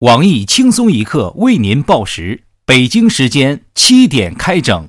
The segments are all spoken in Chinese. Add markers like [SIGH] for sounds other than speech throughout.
网易轻松一刻为您报时，北京时间七点开整。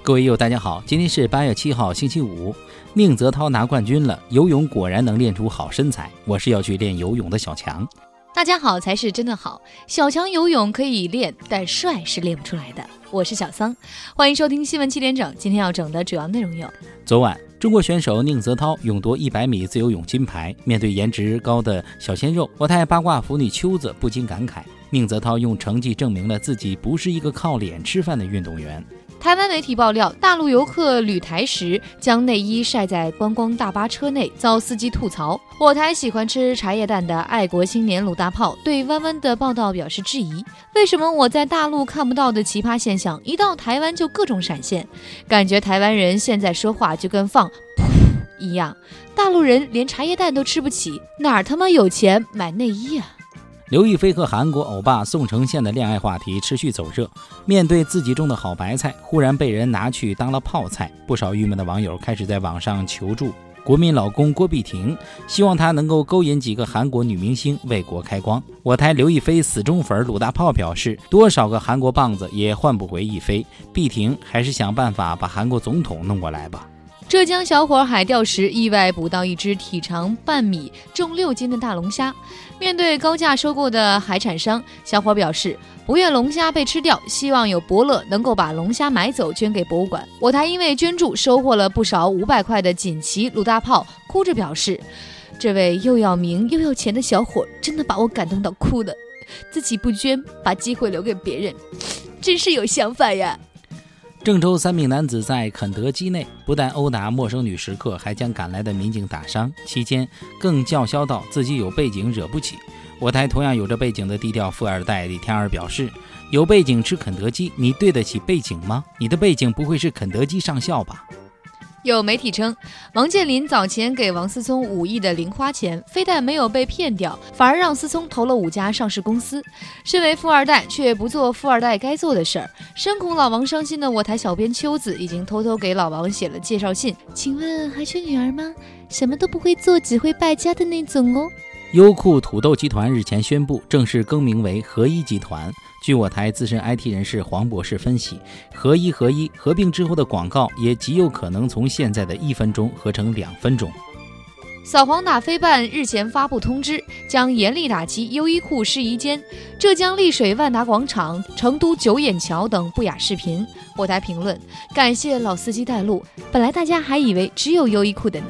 各位友，大家好，今天是八月七号，星期五。宁泽涛拿冠军了，游泳果然能练出好身材。我是要去练游泳的小强。大家好才是真的好，小强游泳可以练，但帅是练不出来的。我是小桑，欢迎收听新闻七点整。今天要整的主要内容有：昨晚。中国选手宁泽涛勇夺100米自由泳金牌。面对颜值高的小鲜肉，我太八卦腐女秋子不禁感慨：宁泽涛用成绩证明了自己不是一个靠脸吃饭的运动员。台湾媒体爆料，大陆游客旅台时将内衣晒在观光大巴车内，遭司机吐槽。我台喜欢吃茶叶蛋的爱国青年鲁大炮对弯弯的报道表示质疑：为什么我在大陆看不到的奇葩现象，一到台湾就各种闪现？感觉台湾人现在说话就跟放噗一样，大陆人连茶叶蛋都吃不起，哪儿他妈有钱买内衣啊？刘亦菲和韩国欧巴宋承宪的恋爱话题持续走热。面对自己种的好白菜，忽然被人拿去当了泡菜，不少郁闷的网友开始在网上求助国民老公郭碧婷，希望他能够勾引几个韩国女明星为国开光。我台刘亦菲死忠粉鲁大炮表示，多少个韩国棒子也换不回亦菲，碧婷还是想办法把韩国总统弄过来吧。浙江小伙海钓时意外捕到一只体长半米、重六斤的大龙虾。面对高价收购的海产商，小伙表示不愿龙虾被吃掉，希望有伯乐能够把龙虾买走捐给博物馆。我台因为捐助收获了不少五百块的锦旗，鲁大炮哭着表示：“这位又要名又要钱的小伙真的把我感动到哭了，自己不捐，把机会留给别人，真是有想法呀。”郑州三名男子在肯德基内不但殴打陌生女食客，还将赶来的民警打伤，期间更叫嚣道自己有背景惹不起。我台同样有着背景的低调富二代李天二表示：“有背景吃肯德基，你对得起背景吗？你的背景不会是肯德基上校吧？”有媒体称，王健林早前给王思聪五亿的零花钱，非但没有被骗掉，反而让思聪投了五家上市公司。身为富二代，却不做富二代该做的事儿，深恐老王伤心的我台小编秋子已经偷偷给老王写了介绍信。请问还缺女儿吗？什么都不会做，只会败家的那种哦。优酷土豆集团日前宣布正式更名为合一集团。据我台资深 IT 人士黄博士分析，合一合一合并之后的广告也极有可能从现在的一分钟合成两分钟。扫黄打非办日前发布通知，将严厉打击优衣库试衣间、浙江丽水万达广场、成都九眼桥等不雅视频。我台评论：感谢老司机带路，本来大家还以为只有优衣库的呢。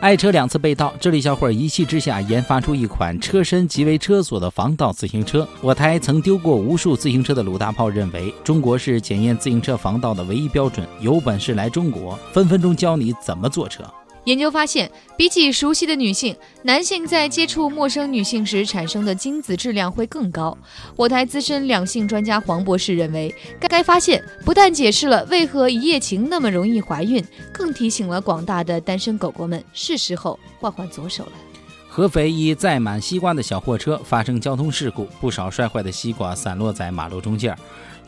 爱车两次被盗，这里小伙一气之下研发出一款车身即为车锁的防盗自行车。我台曾丢过无数自行车的鲁大炮认为，中国是检验自行车防盗的唯一标准，有本事来中国，分分钟教你怎么坐车。研究发现，比起熟悉的女性，男性在接触陌生女性时产生的精子质量会更高。我台资深两性专家黄博士认为，该发现不但解释了为何一夜情那么容易怀孕，更提醒了广大的单身狗狗们，是时候换换左手了。合肥一载满西瓜的小货车发生交通事故，不少摔坏的西瓜散落在马路中间。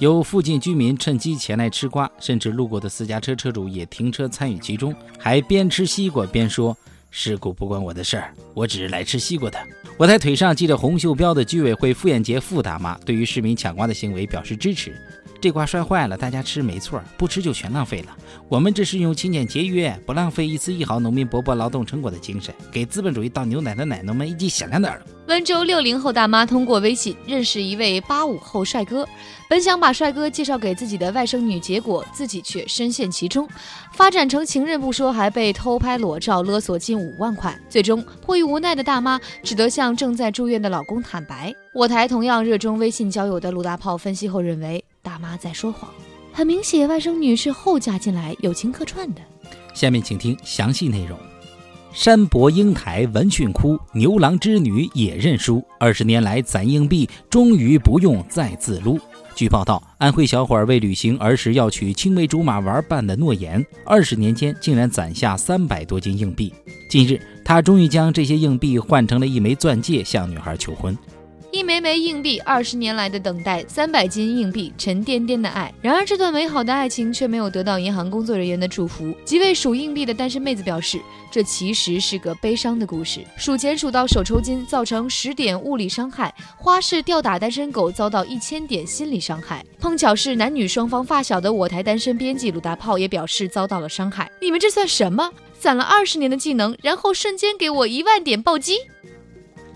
有附近居民趁机前来吃瓜，甚至路过的私家车车主也停车参与其中，还边吃西瓜边说：“事故不关我的事儿，我只是来吃西瓜的。”我在腿上系着红袖标的居委会妇炎洁妇大妈对于市民抢瓜的行为表示支持。这瓜摔坏了，大家吃没错，不吃就全浪费了。我们这是用勤俭节约、不浪费一丝一毫农民伯伯劳动成果的精神，给资本主义倒牛奶的奶农们一记响亮的耳朵。温州六零后大妈通过微信认识一位八五后帅哥，本想把帅哥介绍给自己的外甥女，结果自己却深陷其中，发展成情人不说，还被偷拍裸照勒索近五万块。最终迫于无奈的大妈只得向正在住院的老公坦白。我台同样热衷微信交友的鲁大炮分析后认为。大妈在说谎，很明显，外甥女是后嫁进来，友情客串的。下面请听详细内容。山伯英台闻讯哭，牛郎织女也认输。二十年来攒硬币，终于不用再自撸。据报道，安徽小伙为履行儿时要娶青梅竹马玩伴的诺言，二十年间竟然攒下三百多斤硬币。近日，他终于将这些硬币换成了一枚钻戒，向女孩求婚。一枚枚硬币，二十年来的等待，三百斤硬币，沉甸甸的爱。然而，这段美好的爱情却没有得到银行工作人员的祝福。几位数硬币的单身妹子表示，这其实是个悲伤的故事。数钱数到手抽筋，造成十点物理伤害；花式吊打单身狗，遭到一千点心理伤害。碰巧是男女双方发小的我台单身编辑鲁大炮也表示遭到了伤害。你们这算什么？攒了二十年的技能，然后瞬间给我一万点暴击？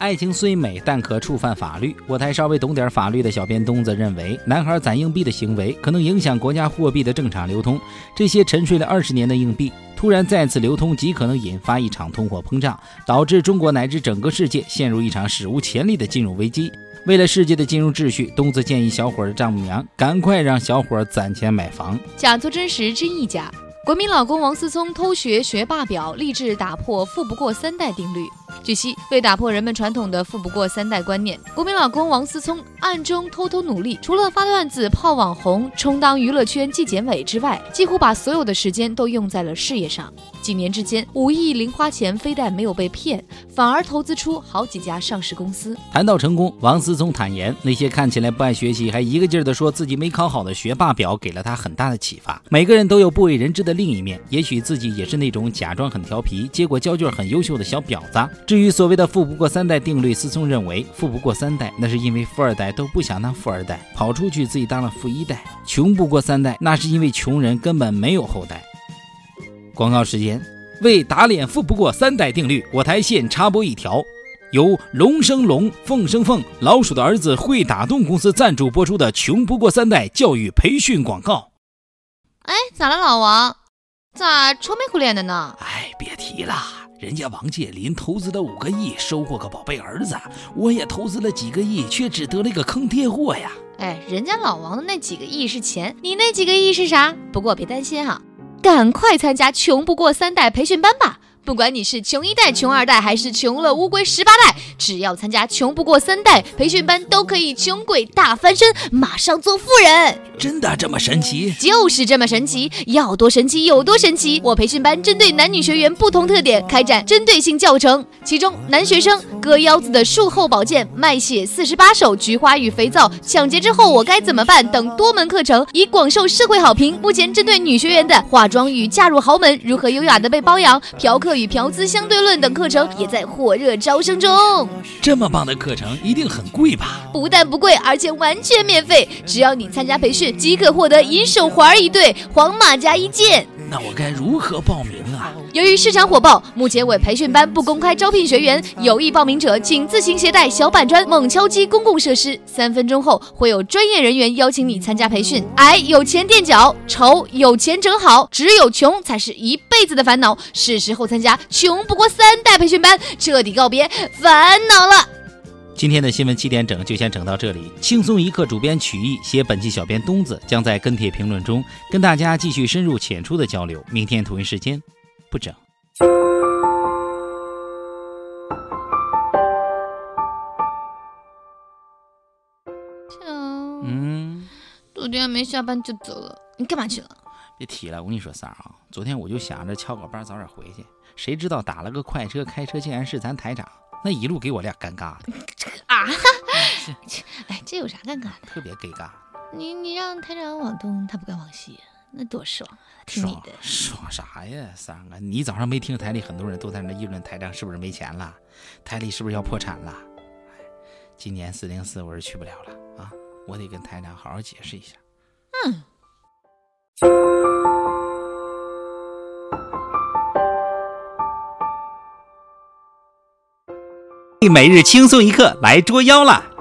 爱情虽美，但可触犯法律。我台稍微懂点法律的小编东子认为，男孩攒硬币的行为可能影响国家货币的正常流通。这些沉睡了二十年的硬币突然再次流通，极可能引发一场通货膨胀，导致中国乃至整个世界陷入一场史无前例的金融危机。为了世界的金融秩序，东子建议小伙的丈母娘赶快让小伙攒钱买房。假作真实，真亦假。国民老公王思聪偷学学霸表，立志打破“富不过三代”定律。据悉，为打破人们传统的“富不过三代”观念，国民老公王思聪暗中偷偷努力，除了发段子、泡网红、充当娱乐圈纪检委之外，几乎把所有的时间都用在了事业上。几年之间，五亿零花钱非但没有被骗，反而投资出好几家上市公司。谈到成功，王思聪坦言，那些看起来不爱学习，还一个劲儿的说自己没考好的学霸表，给了他很大的启发。每个人都有不为人知的另一面，也许自己也是那种假装很调皮，结果交卷很优秀的小婊子。至于所谓的“富不过三代”定律，思聪认为，富不过三代，那是因为富二代都不想当富二代，跑出去自己当了富一代；穷不过三代，那是因为穷人根本没有后代。广告时间，为打脸“富不过三代”定律，我台现插播一条，由龙生龙，凤生凤，老鼠的儿子会打洞公司赞助播出的“穷不过三代”教育培训广告。哎，咋了，老王？咋愁眉苦脸的呢？哎，别提了，人家王健林投资了五个亿，收获个宝贝儿子，我也投资了几个亿，却只得了一个坑爹货呀！哎，人家老王的那几个亿是钱，你那几个亿是啥？不过别担心哈，赶快参加“穷不过三代”培训班吧！不管你是穷一代、穷二代，还是穷了乌龟十八代，只要参加“穷不过三代”培训班，都可以穷鬼大翻身，马上做富人。真的这么神奇？就是这么神奇，要多神奇有多神奇。我培训班针对男女学员不同特点开展针对性教程，其中男学生割腰子的术后保健、卖血四十八手、菊花与肥皂、抢劫之后我该怎么办等多门课程已广受社会好评。目前针对女学员的化妆与嫁入豪门、如何优雅的被包养、嫖客与嫖资相对论等课程也在火热招生中。这么棒的课程一定很贵吧？不但不贵，而且完全免费，只要你参加培训。即可获得银手环一对，黄马甲一件。那我该如何报名啊？由于市场火爆，目前为培训班不公开招聘学员，有意报名者请自行携带小板砖，猛敲击公共设施。三分钟后会有专业人员邀请你参加培训。矮有钱垫脚，丑有钱整好，只有穷才是一辈子的烦恼。是时候参加穷不过三代培训班，彻底告别烦恼了。今天的新闻七点整就先整到这里。轻松一刻主编曲艺写本期小编东子将在跟帖评论中跟大家继续深入浅出的交流。明天同一时间不整。嗯，昨天没下班就走了，你干嘛去了？别提了，我跟你说三儿啊，昨天我就想着翘个班早点回去，谁知道打了个快车，开车竟然是咱台长。那一路给我俩尴尬的 [LAUGHS] 啊！[LAUGHS] [LAUGHS] 哎，这有啥尴尬的？特别尴尬。你你让台长往东，他不敢往西，那多爽！听你的，爽啥呀，三儿啊？你早上没听台里很多人都在那议论台长是不是没钱了，台里是不是要破产了？哎，今年四零四我是去不了了啊！我得跟台长好好解释一下。嗯。每日轻松一刻来捉妖了。